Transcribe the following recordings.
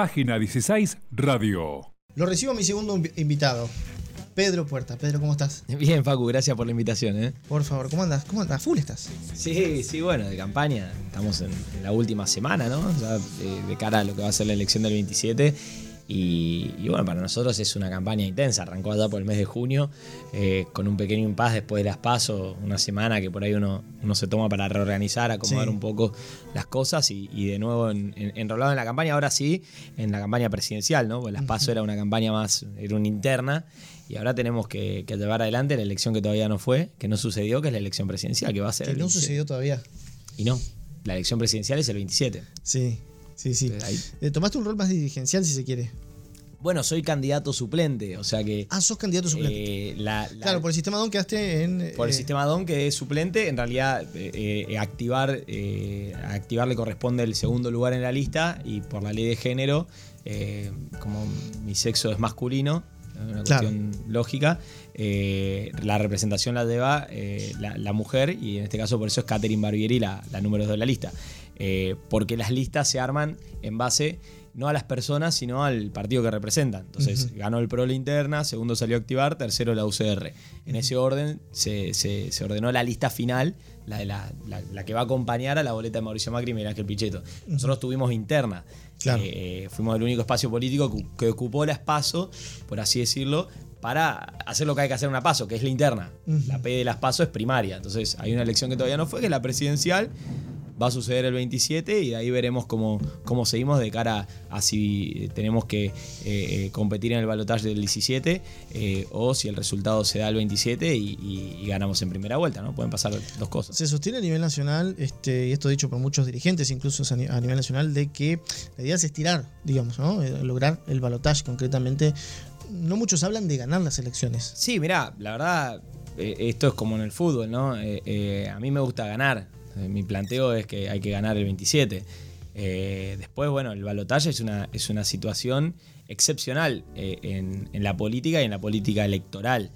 Página 16 Radio. Lo recibo a mi segundo invi- invitado, Pedro Puerta. Pedro, ¿cómo estás? Bien, Facu, gracias por la invitación. ¿eh? Por favor, ¿cómo andas? ¿Cómo andas? ¿Full estás? Sí, sí, bueno, de campaña. Estamos en, en la última semana, ¿no? Ya de, de cara a lo que va a ser la elección del 27. Y, y bueno, para nosotros es una campaña intensa. Arrancó allá por el mes de junio, eh, con un pequeño impas después de las pasos, una semana que por ahí uno, uno se toma para reorganizar, acomodar Sí. un poco las cosas y, y de nuevo en- en- enrolado en la campaña. Ahora sí, en la campaña presidencial, ¿no? Porque las pasos era una campaña más, era una interna. Y ahora tenemos que, que llevar adelante la elección que todavía no fue, que no sucedió, que es la elección presidencial, que va a ser. Que el no 27. sucedió todavía. Y no, la elección presidencial es el 27. Sí, sí, sí. Eh, ahí- tomaste un rol más dirigencial, si se quiere. Bueno, soy candidato suplente, o sea que. Ah, sos candidato suplente. eh, la- la- claro, por el sistema DON quedaste en... por el eh, sistema DON que es suplente, en realidad eh, activar, a activar le corresponde el segundo lugar en la lista y por la ley de género, como mi sexo es masculino, una Claro. cuestión lógica, la representación la lleva la, la mujer y en este caso por eso es Catherine Barbieri la, la número 2 de la lista. Eh, porque las listas se arman en base no a las personas, sino al partido que representan. Entonces, ganó el PRO la interna, segundo salió a activar, tercero la UCR. En ese orden se, se- se ordenó la lista final, la, de la, la- la que va a acompañar a la boleta de Mauricio Macri y Miguel Ángel Pichetto. Nosotros tuvimos interna. Claro. Eh, fuimos el único espacio político que, ocupó la espacio, por así decirlo, para hacer lo que hay que hacer en una paso, que es la interna. La P de las paso es primaria. Entonces, hay una elección que todavía no fue, que es la presidencial va a suceder el 27 y de ahí veremos cómo, cómo seguimos de cara a si tenemos que eh, eh, competir en el balotaje del 17 eh, o si el resultado se da el 27 y, y- y ganamos en primera vuelta, ¿no? Pueden pasar dos cosas. Se sostiene a nivel nacional, este, y esto dicho por muchos dirigentes, incluso a ni- a nivel nacional, de que la idea es estirar, digamos, ¿no? Lograr el balotaje concretamente. No muchos hablan de ganar las elecciones. Sí, mirá, la verdad, esto es como en el fútbol, ¿no? Eh, eh, a mí me gusta ganar. Eh, mi planteo es que hay que ganar el 27. Eh, después, bueno, el balotaje es una, es una situación excepcional eh, en, en la política y en la política electoral.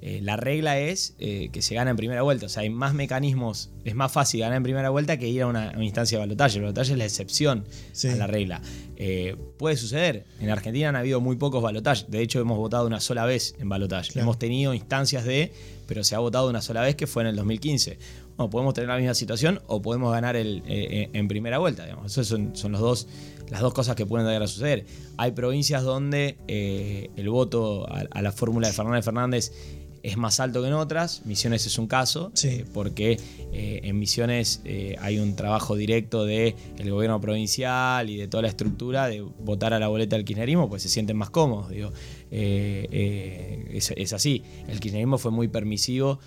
Eh, la regla es eh, que se gana en primera vuelta. O sea, hay más mecanismos, es más fácil ganar en primera vuelta que ir a una, a una instancia de balotaje. El balotaje es la excepción Sí. a la regla. Puede suceder. En Argentina han habido muy pocos balotajes. De hecho, hemos votado una sola vez en balotaje. Claro. Hemos tenido instancias de, pero se ha votado una sola vez que fue en el 2015. Bueno, podemos tener la misma situación o podemos ganar el, eh, en primera vuelta. Digamos. Esas son, son los dos, las dos cosas que pueden llegar a suceder. Hay provincias donde eh, el voto a, a la fórmula de Fernández Fernández es más alto que en otras. Misiones es un caso, Sí. eh, porque eh, en Misiones eh, hay un trabajo directo del gobierno provincial y de toda la estructura de votar a la boleta del kirchnerismo, pues se sienten más cómodos. Digo. Es, es así. El kirchnerismo fue muy permisivo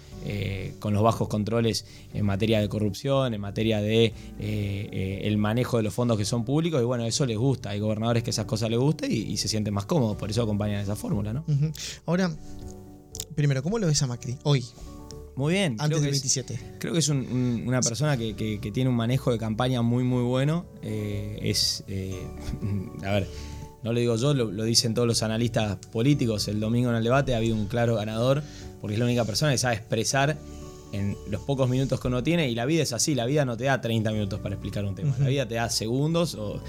con los bajos controles en materia de corrupción, en materia de el manejo de los fondos que son públicos, y bueno, eso les gusta. Hay gobernadores que esas cosas les gustan y, y se sienten más cómodos, por eso acompañan esa fórmula, ¿no? Ahora, primero, ¿cómo lo ves a Macri hoy, Muy bien. antes del que es- 27? Creo que es un- un- una persona que, que- que tiene un manejo de campaña muy, muy bueno. Eh, es, eh, a ver, no lo digo yo, lo, lo dicen todos los analistas políticos. El domingo en el debate ha habido un claro ganador, porque es la única persona que sabe expresar en los pocos minutos que uno tiene. Y la vida es así, la vida no te da 30 minutos para explicar un tema. La vida te da segundos o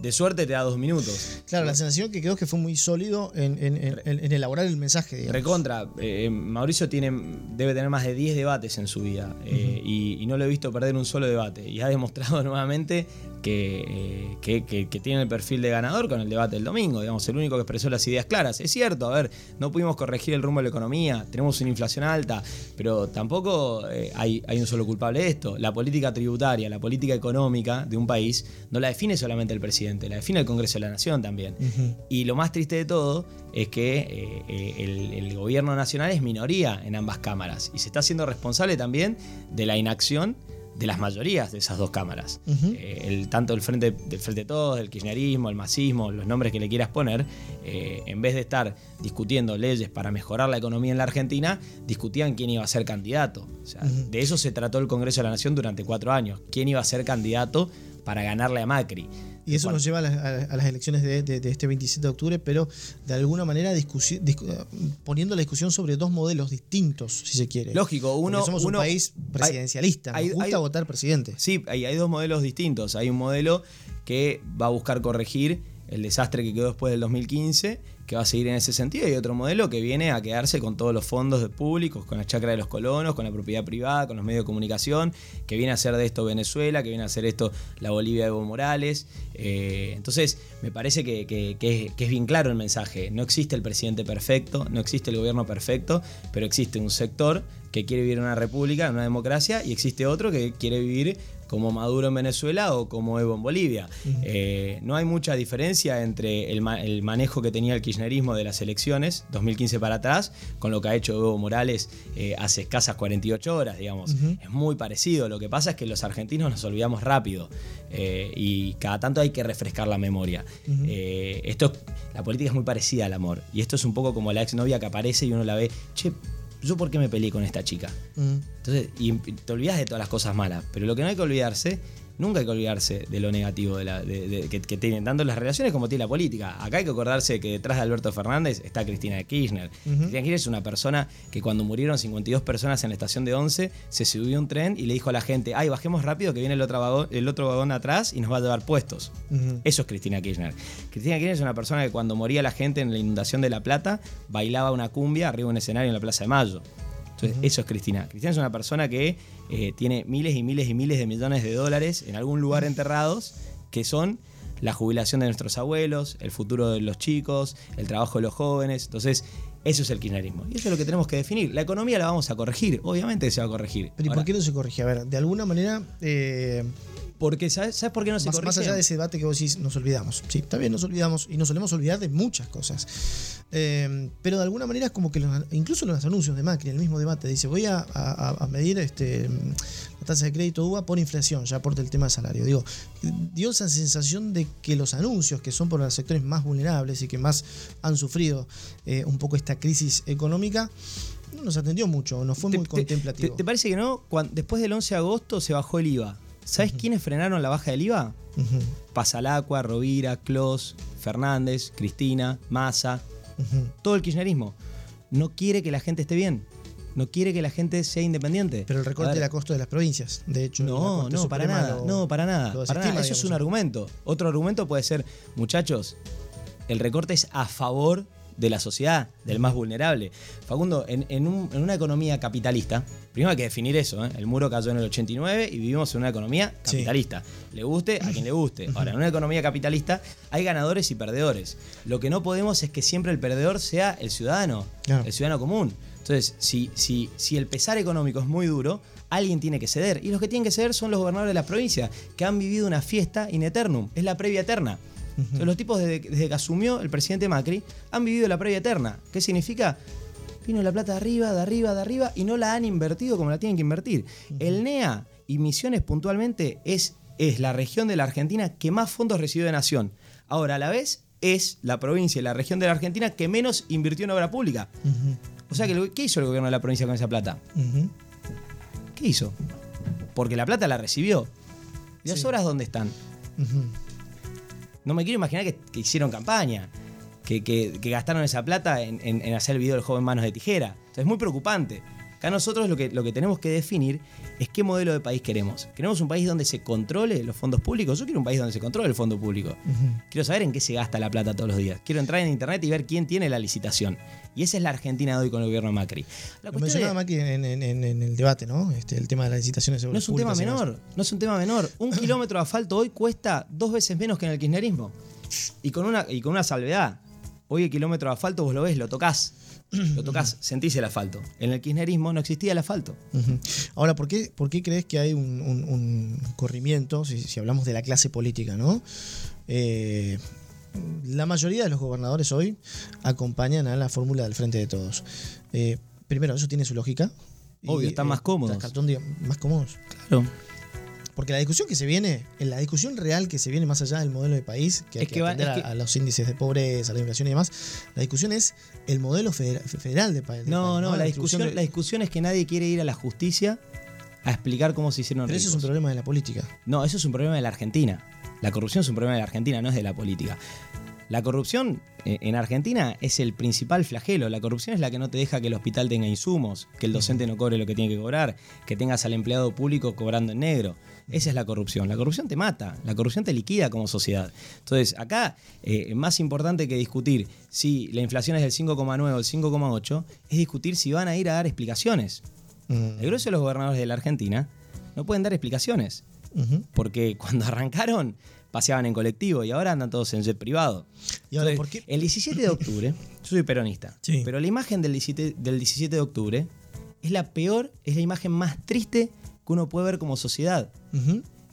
de suerte te da dos minutos. Claro, la sensación que quedó es que fue muy sólido en, en- en- en elaborar el mensaje, digamos. Recontra, eh, Mauricio tiene, debe tener más de 10 debates en su vida eh, y, y no lo he visto perder un solo debate. Y ha demostrado nuevamente que, eh, que- que- que tiene el perfil de ganador con el debate del domingo. Digamos, el único que expresó las ideas claras. Es cierto, a ver, no pudimos corregir el rumbo de la economía, tenemos una inflación alta, pero tampoco hay, hay un solo culpable de esto. La política tributaria, la política económica de un país no la define solamente el presidente, la define el Congreso de la Nación también. Y lo más triste de todo es que eh, eh, el, el gobierno nacional es minoría en ambas cámaras y se está haciendo responsable también de la inacción de las mayorías de esas dos cámaras. Eh, el, tanto el frente del Frente de Todos, el kirchnerismo, el masismo, los nombres que le quieras poner, eh, en vez de estar discutiendo leyes para mejorar la economía en la Argentina, discutían quién iba a ser candidato. O sea, De eso se trató el Congreso de la Nación durante cuatro años. ¿Quién iba a ser candidato para ganarle a Macri? Y eso nos lleva a, las- a- a las elecciones de, de- de este 27 de octubre, pero de alguna manera discusi- discu- poniendo la discusión sobre dos modelos distintos, si se quiere. Lógico, uno- Porque somos uno- un país presidencialista, hay- nos gusta hay- votar presidente. Sí, hay, hay dos modelos distintos. Hay un modelo que va a buscar corregir el desastre que quedó después del 2015, que va a seguir en ese sentido, y otro modelo que viene a quedarse con todos los fondos públicos, con la chacra de los colonos, con la propiedad privada, con los medios de comunicación, que viene a hacer de esto Venezuela, que viene a hacer esto la Bolivia de Evo Morales. Eh, entonces, me parece que, que, es, bien claro el mensaje. No existe el presidente perfecto, no existe el gobierno perfecto, pero existe un sector que quiere vivir en una república, en una democracia, y existe otro que quiere vivir como Maduro en Venezuela o como Evo en Bolivia. Eh, no hay mucha diferencia entre el, manejo que tenía el kirchnerismo de las elecciones, 2015 para atrás, con lo que ha hecho Evo Morales eh, hace escasas 48 horas, digamos. Es muy parecido. Lo que pasa es que los argentinos nos olvidamos rápido eh, y cada tanto hay que refrescar la memoria. esto, la política es muy parecida al amor y esto es un poco como la exnovia que aparece y uno la ve, che, ¿yo por qué me peleé con esta chica? Mm. Entonces, y te olvidas de todas las cosas malas, pero lo que no hay que olvidarse nunca hay que olvidarse de lo negativo de que, tienen tanto las relaciones como tiene la política. Acá hay que acordarse que detrás de Alberto Fernández está Cristina Kirchner. Cristina Kirchner es una persona que cuando murieron 52 personas en la estación de 11, se subió a un tren y le dijo a la gente, ay, bajemos rápido que viene el otro vagón, el otro vagón atrás y nos va a llevar puestos. Eso es Cristina Kirchner. Cristina Kirchner es una persona que cuando moría la gente en la inundación de La Plata, bailaba una cumbia arriba de un escenario en la Plaza de Mayo. Entonces, eso es Cristina. Cristina es una persona que eh, tiene miles y miles y miles de millones de dólares en algún lugar enterrados que son la jubilación de nuestros abuelos, el futuro de los chicos, el trabajo de los jóvenes. Entonces, eso es el kirchnerismo. Y eso es lo que tenemos que definir. La economía la vamos a corregir, obviamente se va a corregir. Pero ¿y por qué no se corrige? A ver, de alguna manera... Eh, porque, ¿sabes, por qué no se más? Más allá de ese debate que vos decís, nos olvidamos. Sí, está bien, nos olvidamos y nos solemos olvidar de muchas cosas. Eh, pero de alguna manera es como que incluso los anuncios de Macri, el mismo debate, dice, voy a, medir este, la tasa de crédito UBA por inflación, ya aporta el tema del salario. Digo, dio esa sensación de que los anuncios, que son por los sectores más vulnerables y que más han sufrido eh, un poco esta crisis económica, no nos atendió mucho, no fue muy contemplativo. Te, parece que no? después del 11 de agosto se bajó el IVA. ¿Sabes quiénes frenaron la baja del IVA? Pasalacua, Rovira, Clos, Fernández, Cristina, Massa. Todo el kirchnerismo. No quiere que la gente esté bien. No quiere que la gente sea independiente. Pero el recorte de costo de las provincias, de hecho. No, no, para nada, no, para nada. Eso es un argumento. Otro argumento puede ser, muchachos, el recorte es a favor de la sociedad, del más vulnerable. Facundo, en, una economía capitalista, primero hay que definir eso, ¿eh? el muro cayó en el 89 y vivimos en una economía capitalista. Le guste a quien le guste. Ahora, en una economía capitalista hay ganadores y perdedores. Lo que no podemos es que siempre el perdedor sea el ciudadano, el ciudadano común. Entonces, si, si, si el pesar económico es muy duro, alguien tiene que ceder. Y los que tienen que ceder son los gobernadores de la provincia, que han vivido una fiesta in eternum, es la previa eterna los tipos desde, que asumió el presidente Macri han vivido la previa eterna. ¿Qué significa? Vino la plata de arriba, de arriba, de arriba y no la han invertido como la tienen que invertir. El NEA y Misiones puntualmente es, es la región de la Argentina que más fondos recibió de nación. Ahora, a la vez, es la provincia y la región de la Argentina que menos invirtió en obra pública. O sea, ¿qué hizo el gobierno de la provincia con esa plata? ¿Qué hizo? Porque la plata la recibió. ¿Y las obras dónde están? No me quiero imaginar que, hicieron campaña, que, gastaron esa plata en, hacer el video del joven Manos de Tijera. es muy preocupante. Acá nosotros lo que, lo que tenemos que definir es qué modelo de país queremos. ¿Queremos un país donde se controle los fondos públicos? Yo quiero un país donde se controle el fondo público. Quiero saber en qué se gasta la plata todos los días. Quiero entrar en internet y ver quién tiene la licitación. Y esa es la Argentina de hoy con el gobierno de Macri. La Lo mencionaba Macri en, el debate, ¿no? Este, el tema de las licitaciones No es un tema menor, no es un tema menor. Un kilómetro de asfalto hoy cuesta dos veces menos que en el kirchnerismo. Y con una, y con una salvedad. Hoy el kilómetro de asfalto vos lo ves, lo tocas lo tocas, sentís el asfalto. En el kirchnerismo no existía el asfalto. Ahora, ¿por qué, ¿por qué crees que hay un, corrimiento, si, hablamos de la clase política, ¿no? Eh, la mayoría de los gobernadores hoy acompañan a la fórmula del frente de todos. Eh, primero, eso tiene su lógica. Obvio, están más cómodos. más cómodos. Claro. Porque la discusión que se viene, en la discusión real que se viene más allá del modelo de país, que hay que, atender a, los índices de pobreza, la inflación y demás, la discusión es el modelo federal de país. No, no, la, discusión, la discusión es que nadie quiere ir a la justicia a explicar cómo se hicieron Pero eso es un problema de la política. No, eso es un problema de la Argentina. La corrupción es un problema de la Argentina, no es de la política. La corrupción eh, en Argentina es el principal flagelo. La corrupción es la que no te deja que el hospital tenga insumos, que el docente no cobre lo que tiene que cobrar, que tengas al empleado público cobrando en negro. Esa es la corrupción. La corrupción te mata, la corrupción te liquida como sociedad. Entonces, acá, eh, más importante que discutir si la inflación es del 5,9 o el 5,8, es discutir si van a ir a dar explicaciones. Mm. El grueso de los gobernadores de la Argentina no pueden dar explicaciones. Porque cuando arrancaron paseaban en colectivo y ahora andan todos en jet privado. ¿Y ahora Entonces, por qué? El 17 de octubre, yo soy peronista, Sí. pero la imagen del 17, del 17 de octubre es la peor, es la imagen más triste que uno puede ver como sociedad.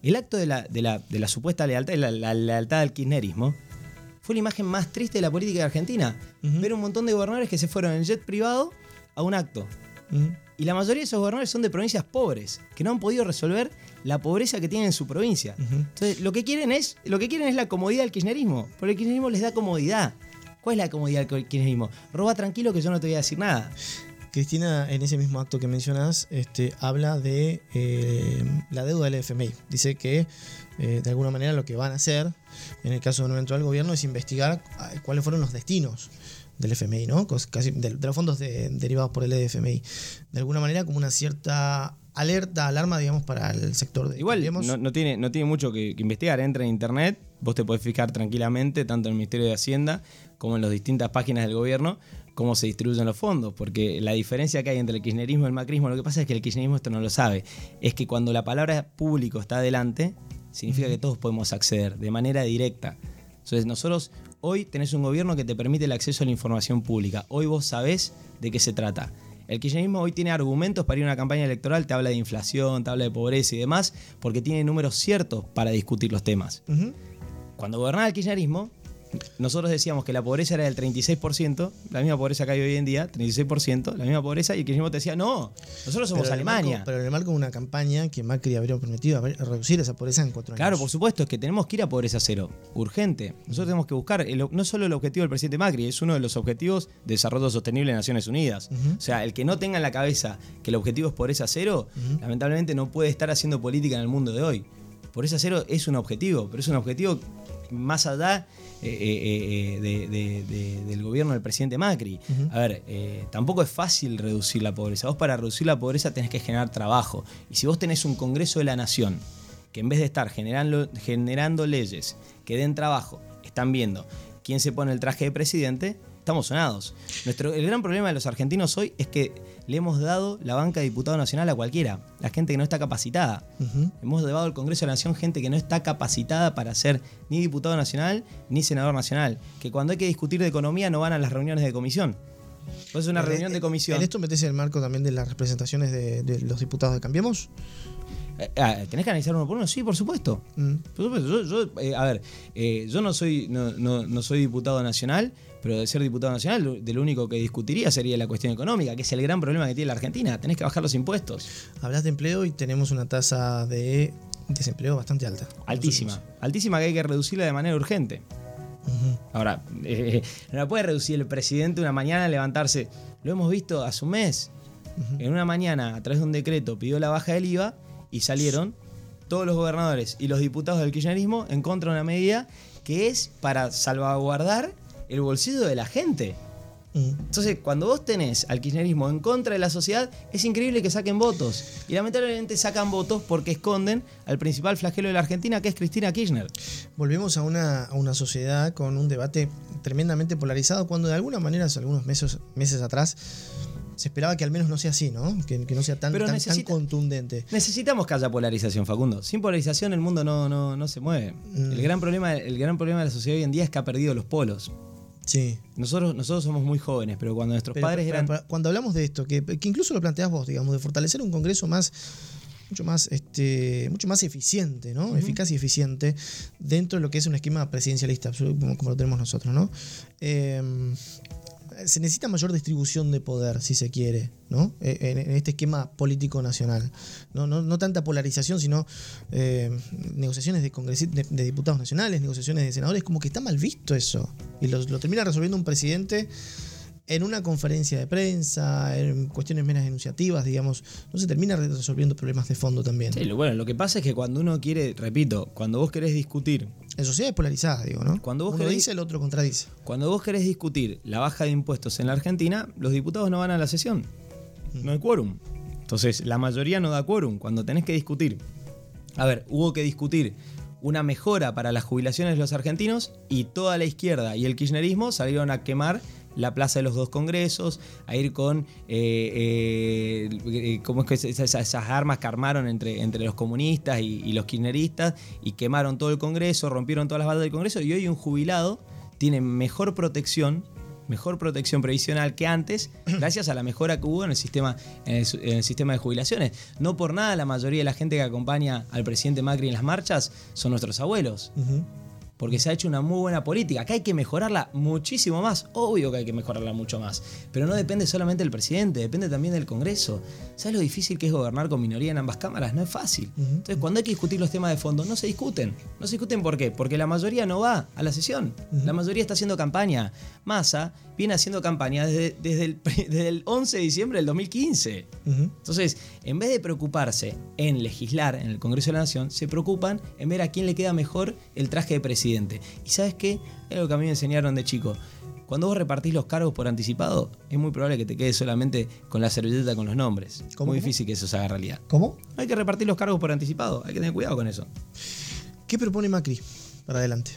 El acto de la, de la- de la supuesta lealtad, la, la lealtad al kirchnerismo, fue la imagen más triste de la política de Argentina. Ujú. Ver un montón de gobernadores que se fueron en jet privado a un acto. Y la mayoría de esos gobernadores son de provincias pobres, que no han podido resolver la pobreza que tienen en su provincia. Entonces, lo que quieren es, lo que quieren es la comodidad del kirchnerismo, porque el kirchnerismo les da comodidad. ¿Cuál es la comodidad del kirchnerismo? Roba tranquilo que yo no te voy a decir nada. Cristina, en ese mismo acto que mencionas, este, habla de eh, la deuda del FMI. Dice que eh, de alguna manera lo que van a hacer en el caso de un eventual gobierno es investigar ah, cuáles fueron los destinos del FMI, ¿no? Casi de, de los fondos de- derivados por el FMI. De alguna manera como una cierta alerta, alarma, digamos, para el sector de... Igual no, no tiene, no tiene mucho que, que investigar. Entra en internet, vos te podés fijar tranquilamente, tanto en el Ministerio de Hacienda como en las distintas páginas del gobierno, cómo se distribuyen los fondos. Porque la diferencia que hay entre el kirchnerismo y el macrismo, lo que pasa es que el kirchnerismo esto no lo sabe. Es que cuando la palabra público está adelante, significa que todos podemos acceder de manera directa. Entonces nosotros hoy tenés un gobierno que te permite el acceso a la información pública. Hoy vos sabés de qué se trata. El kirchnerismo hoy tiene argumentos para ir a una campaña electoral, te habla de inflación, te habla de pobreza y demás, porque tiene números ciertos para discutir los temas. Cuando gobernaba el kirchnerismo, nosotros decíamos que la pobreza era del 36%, la misma pobreza que hay hoy en día, 36%, la misma pobreza, y el kirchnerismo te decía, no, nosotros somos Pero Alemania. marco- pero en el marco de una campaña que Macri habría haber- reducir esa pobreza en cuatro años. Claro, por supuesto, es que tenemos que ir a pobreza cero, urgente. Nosotros tenemos que buscar, el- no solo el objetivo del presidente Macri, es uno de los objetivos de desarrollo sostenible de Naciones Unidas. O sea, el que no tenga en la cabeza que el objetivo es pobreza cero, lamentablemente no puede estar haciendo política en el mundo de hoy. Pobreza cero es un objetivo, pero es un objetivo más allá eh, eh, eh, de- de- de- del gobierno del presidente Macri. A ver, eh, tampoco es fácil reducir la pobreza. Vos para reducir la pobreza tenés que generar trabajo. Y si vos tenés un Congreso de la Nación que en vez de estar generando, generando leyes que den trabajo, están viendo quién se pone el traje de presidente, estamos sonados. Nuestro, el gran problema de los argentinos hoy es que le hemos dado la banca de diputado nacional a cualquiera, la gente que no está capacitada. Hemos llevado al Congreso de la Nación gente que no está capacitada para ser ni diputado nacional ni senador nacional, que cuando hay que discutir de economía no van a las reuniones de comisión. Pues una En- reunión de en- comisión. ¿En esto metes en el marco también de las representaciones de, de los diputados de Cambiemos? Eh, ah, ¿Tenés que analizar uno por uno? Sí, por supuesto. Mm. Por supuesto, yo, yo, eh, a ver, eh, yo no soy, no, no- no soy diputado nacional, pero de ser diputado nacional, de lo único que discutiría sería la cuestión económica, que es el gran problema que tiene la Argentina. Tenés que bajar los impuestos. Hablas de empleo y tenemos una tasa de desempleo bastante alta. Altísima. Altísima que hay que reducirla de manera urgente. Ahora, eh, no la puede reducir el presidente una mañana levantarse. Lo hemos visto hace un mes. En una mañana, a través de un decreto, pidió la baja del IVA y salieron todos los gobernadores y los diputados del kirchnerismo en contra de una medida que es para salvaguardar el bolsillo de la gente. Mm. Entonces, cuando vos tenés al kirchnerismo en contra de la sociedad, es increíble que saquen votos. Y lamentablemente sacan votos porque esconden al principal flagelo de la Argentina, que es Cristina Kirchner. Volvemos a una, a una sociedad con un debate tremendamente polarizado cuando de alguna manera hace algunos meses, meses atrás se esperaba que al menos no sea así, ¿no? Que, que no sea tan, Pero tan, tan contundente. Necesitamos que haya polarización, Facundo. Sin polarización el mundo no, no, no se mueve. Mm. El, gran problema, el gran problema de la sociedad hoy en día es que ha perdido los polos. Sí. Nosotros, nosotros somos muy jóvenes, pero cuando nuestros Pero, padres pero, eran... pero, cuando hablamos de esto, que, que incluso lo planteas vos, digamos, de fortalecer un Congreso más mucho más este mucho más eficiente, ¿no? Eficaz y eficiente dentro de lo que es un esquema presidencialista, como, como lo tenemos nosotros, ¿no? Eh, se necesita mayor distribución de poder, si se quiere, ¿no? Eh, En, este esquema político nacional. No, no, no tanta polarización, sino eh, negociaciones de, de, de diputados nacionales, negociaciones de senadores, como que está mal visto eso. Y lo, lo termina resolviendo un presidente en una conferencia de prensa, en cuestiones menos enunciativas, digamos. No se termina resolviendo problemas de fondo también. Sí, lo, bueno, lo que pasa es que cuando uno quiere, repito, cuando vos querés discutir En sociedades polarizadas, digo, ¿no? Cuando vos Uno querés- dice, el otro contradice. Cuando vos querés discutir la baja de impuestos en la Argentina, los diputados no van a la sesión. No hay quórum. Entonces, la mayoría no da quórum cuando tenés que discutir. A ver, hubo que discutir una mejora para las jubilaciones de los argentinos y toda la izquierda y el kirchnerismo salieron a quemar la plaza de los dos congresos, a ir con eh, eh, eh, ¿cómo es que es? esas, esas armas que armaron entre, entre los comunistas y, y los kirchneristas y quemaron todo el congreso, rompieron todas las balas del congreso y hoy un jubilado tiene mejor protección mejor protección previsional que antes, gracias a la mejora que hubo en el sistema, en el, su- en el sistema de jubilaciones. No por nada la mayoría de la gente que acompaña al presidente Macri en las marchas son nuestros abuelos. Porque se ha hecho una muy buena política. Acá hay que mejorarla muchísimo más. Obvio que hay que mejorarla mucho más. Pero no depende solamente del presidente, depende también del Congreso. ¿Sabes lo difícil que es gobernar con minoría en ambas cámaras? No es fácil. Entonces, cuando hay que discutir los temas de fondo, no se discuten. No se discuten ¿por qué? Porque la mayoría no va a la sesión. La mayoría está haciendo campaña. Massa viene haciendo campaña desde, desde, el, desde el 11 de diciembre del 2015. Ujú. Entonces, en vez de preocuparse en legislar en el Congreso de la Nación, se preocupan en ver a quién le queda mejor el traje de presidente. ¿Y sabes qué? Es algo que a mí me enseñaron de chico. Cuando vos repartís los cargos por anticipado, es muy probable que te quedes solamente con la servilleta con los nombres. ¿Cómo, muy difícil que eso se haga realidad. ¿Cómo? Hay que repartir los cargos por anticipado, hay que tener cuidado con eso. ¿Qué propone Macri para adelante?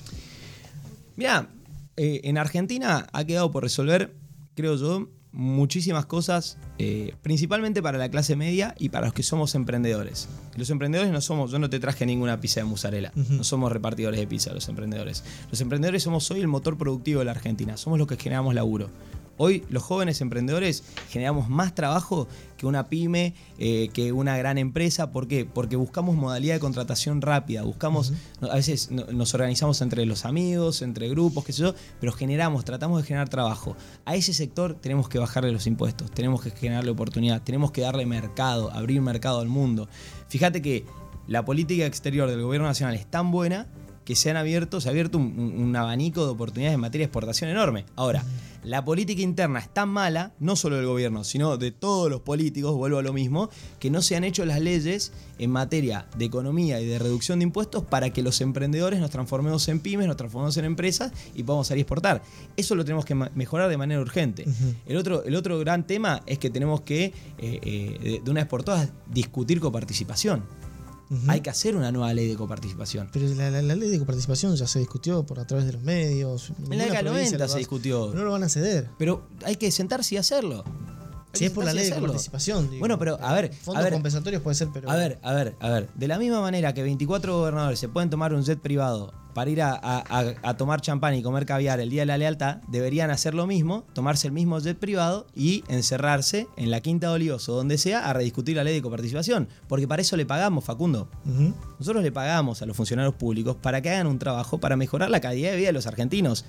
Mira, en Argentina ha quedado por resolver, creo yo, muchísimas cosas, eh, principalmente para la clase media y para los que somos emprendedores. Los emprendedores no somos, yo no te traje ninguna pizza de mozzarella, no somos repartidores de pizza los emprendedores. Los emprendedores somos hoy el motor productivo de la Argentina, somos los que generamos laburo. Hoy los jóvenes emprendedores generamos más trabajo que una pyme, eh, que una gran empresa. ¿Por qué? Porque buscamos modalidad de contratación rápida. Buscamos, a veces no- nos organizamos entre los amigos, entre grupos, qué sé yo, pero generamos, tratamos de generar trabajo. A ese sector tenemos que bajarle los impuestos, tenemos que generarle oportunidad, tenemos que darle mercado, abrir mercado al mundo. Fíjate que la política exterior del gobierno nacional es tan buena que se han abierto, se ha abierto un, abanico de oportunidades en materia de exportación enorme. Ahora, la política interna es tan mala, no solo del gobierno, sino de todos los políticos, vuelvo a lo mismo, que no se han hecho las leyes en materia de economía y de reducción de impuestos para que los emprendedores nos transformemos en pymes, nos transformemos en empresas y podamos salir a exportar. Eso lo tenemos que mejorar de manera urgente. el, otro, el otro gran tema es que tenemos que, eh, eh, de, de una vez por todas, discutir coparticipación. Hay que hacer una nueva ley de coparticipación. Pero la, la- la ley de coparticipación ya se discutió por a través de los medios. En la década del provincia 90 lo se discutió. No lo van a ceder. Pero hay que sentarse y hacerlo. Hay Si es por la ley de coparticipación. digo. Bueno, pero, a ver, Fondos a ver. compensatorios puede ser, pero. A ver, a ver, a ver. De la misma manera que 24 gobernadores se pueden tomar un jet privado para ir a, a- a- a tomar champán y comer caviar el día de la lealtad, deberían hacer lo mismo, tomarse el mismo jet privado y encerrarse en la Quinta de Olivos o donde sea a rediscutir la ley de coparticipación. Porque para eso le pagamos, Facundo. Nosotros le pagamos a los funcionarios públicos para que hagan un trabajo para mejorar la calidad de vida de los argentinos.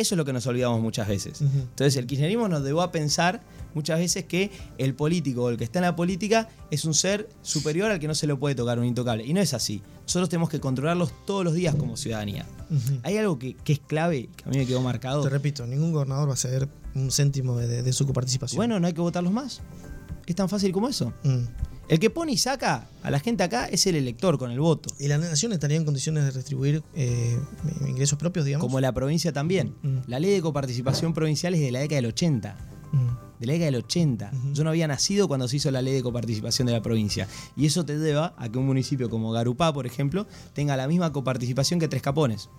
Eso es lo que nos olvidamos muchas veces. Entonces el kirchnerismo nos debo a pensar muchas veces que el político o el que está en la política es un ser superior al que no se lo puede tocar, un intocable. Y no es así. Nosotros tenemos que controlarlos todos los días como ciudadanía. Hay algo que, que es clave, que a mí me quedó marcado. Te repito, ningún gobernador va a ceder un céntimo de, de- de su coparticipación. Bueno, no hay que votarlos más. Es tan fácil como eso. Mm. El que pone y saca a la gente acá es el elector con el voto. ¿Y la nación estaría en condiciones de retribuir eh, ingresos propios, digamos? Como la provincia también. Mm. La ley de coparticipación provincial es de la década del 80. Mm. De la década del 80. Yo no había nacido cuando se hizo la ley de coparticipación de la provincia. Y eso te deba a que un municipio como Garupá, por ejemplo, tenga la misma coparticipación que Tres Capones.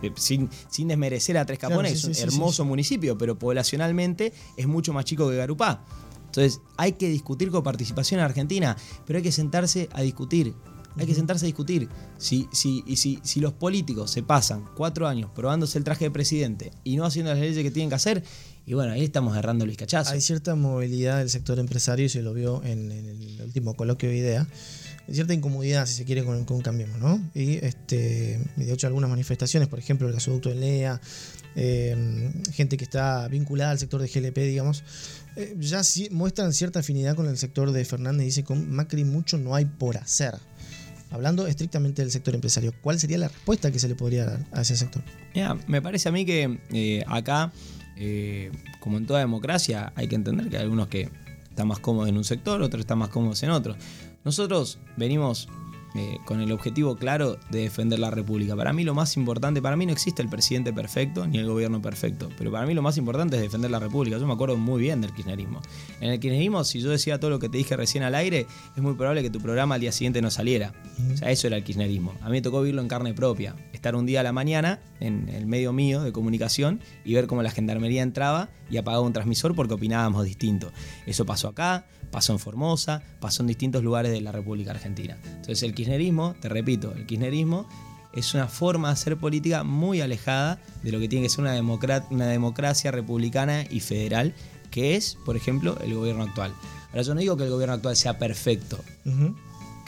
Eh, Sin, sin desmerecer a Tres Claro, Capones, sí, es un sí, sí, hermoso municipio, pero poblacionalmente es mucho más chico que Garupá. Entonces, hay que discutir coparticipación en Argentina, pero hay que sentarse a discutir. Hay que sentarse a discutir. Si, si, y si, si los políticos se pasan cuatro años probándose el traje de presidente y no haciendo las leyes que tienen que hacer, y bueno, ahí estamos agarrando el vizcachazo. Hay cierta movilidad del sector empresario y se lo vio en, en el último coloquio de idea. Hay cierta incomodidad, si se quiere, con, con Cambiemos, ¿no? Y este, de hecho, algunas manifestaciones, por ejemplo, el gasoducto de LEA, eh, gente que está vinculada al sector de GLP, digamos, eh, ya sí muestran cierta afinidad con el sector de Fernández. Dice: con Macri mucho no hay por hacer. Hablando estrictamente del sector empresario, ¿cuál sería la respuesta que se le podría dar a ese sector? Mira, me parece a mí que eh, acá, como en toda democracia, hay que entender que hay algunos que están más cómodos en un sector, otros están más cómodos en otro. Nosotros venimos eh, con el objetivo claro de defender la República. Para mí lo más importante, para mí no existe el presidente perfecto ni el gobierno perfecto, pero para mí lo más importante es defender la República. Yo me acuerdo muy bien del kirchnerismo. En el kirchnerismo, si yo decía todo lo que te dije recién al aire, es muy probable que tu programa al día siguiente no saliera. O sea, eso era el kirchnerismo. A mí me tocó vivirlo en carne propia, estar un día a la mañana en el medio mío de comunicación y ver cómo la gendarmería entraba y apagaba un transmisor porque opinábamos distinto. Eso pasó acá, pasó en Formosa, pasó en distintos lugares de la República Argentina. Entonces el kirchnerismo, te repito, el kirchnerismo es una forma de hacer política muy alejada de lo que tiene que ser una democracia republicana y federal, que es, por ejemplo, el gobierno actual. Ahora yo no digo que el gobierno actual sea perfecto,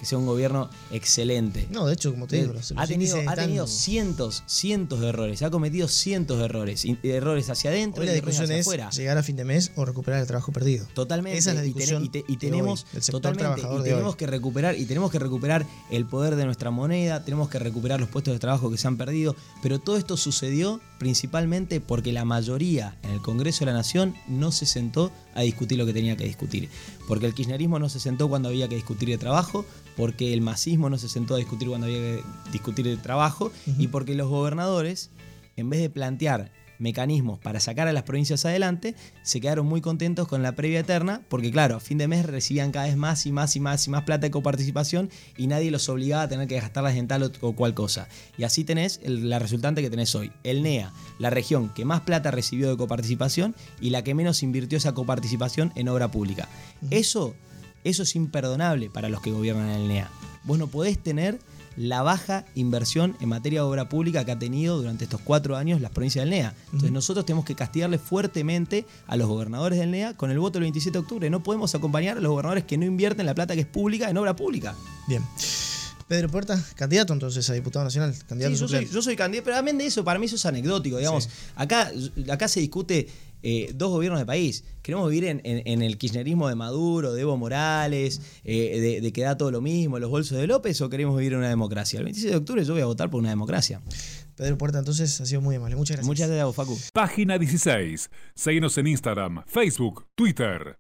que sea un gobierno excelente. No, de hecho, como te digo, ha, tenido, ha tenido, cientos, cientos de errores, ha cometido cientos de errores, errores hacia adentro y la discusión es llegar a fin de mes o recuperar el trabajo perdido. Totalmente. Esa es la discusión y, tenemos totalmente, y tenemos que recuperar y tenemos que recuperar el poder de nuestra moneda, tenemos que recuperar los puestos de trabajo que se han perdido, pero todo esto sucedió principalmente porque la mayoría en el Congreso de la Nación no se sentó a discutir lo que tenía que discutir, porque el kirchnerismo no se sentó cuando había que discutir de trabajo, porque el masismo no se sentó a discutir cuando había que discutir de trabajo y porque los gobernadores, en vez de plantear mecanismos para sacar a las provincias adelante, se quedaron muy contentos con la previa eterna, porque claro, a fin de mes recibían cada vez más y más y más y más plata de coparticipación y nadie los obligaba a tener que gastarlas en tal o cual cosa. Y así tenés la resultante que tenés hoy. El NEA, la región que más plata recibió de coparticipación y la que menos invirtió esa coparticipación en obra pública. Eso eso es imperdonable para los que gobiernan el NEA. Vos no podés tener la baja inversión en materia de obra pública que ha tenido durante estos cuatro años las provincias del NEA. Entonces nosotros tenemos que castigarle fuertemente a los gobernadores del NEA con el voto del 27 de octubre. No podemos acompañar a los gobernadores que no invierten la plata que es pública en obra pública. Bien. Pedro Puerta, candidato entonces a diputado nacional, candidato yo, soy, yo soy candidato, pero también de eso, para mí eso es anecdótico, digamos. Acá, acá se discute eh, dos gobiernos de país. Queremos vivir en, el kirchnerismo de Maduro, de Evo Morales, eh, de, que da todo lo mismo, los bolsos de López, o queremos vivir en una democracia. El 26 de octubre yo voy a votar por una democracia. Pedro Puerta, entonces ha sido muy amable. Muchas gracias. Muchas gracias, Facu. Página 16. Seguimos en Instagram, Facebook, Twitter.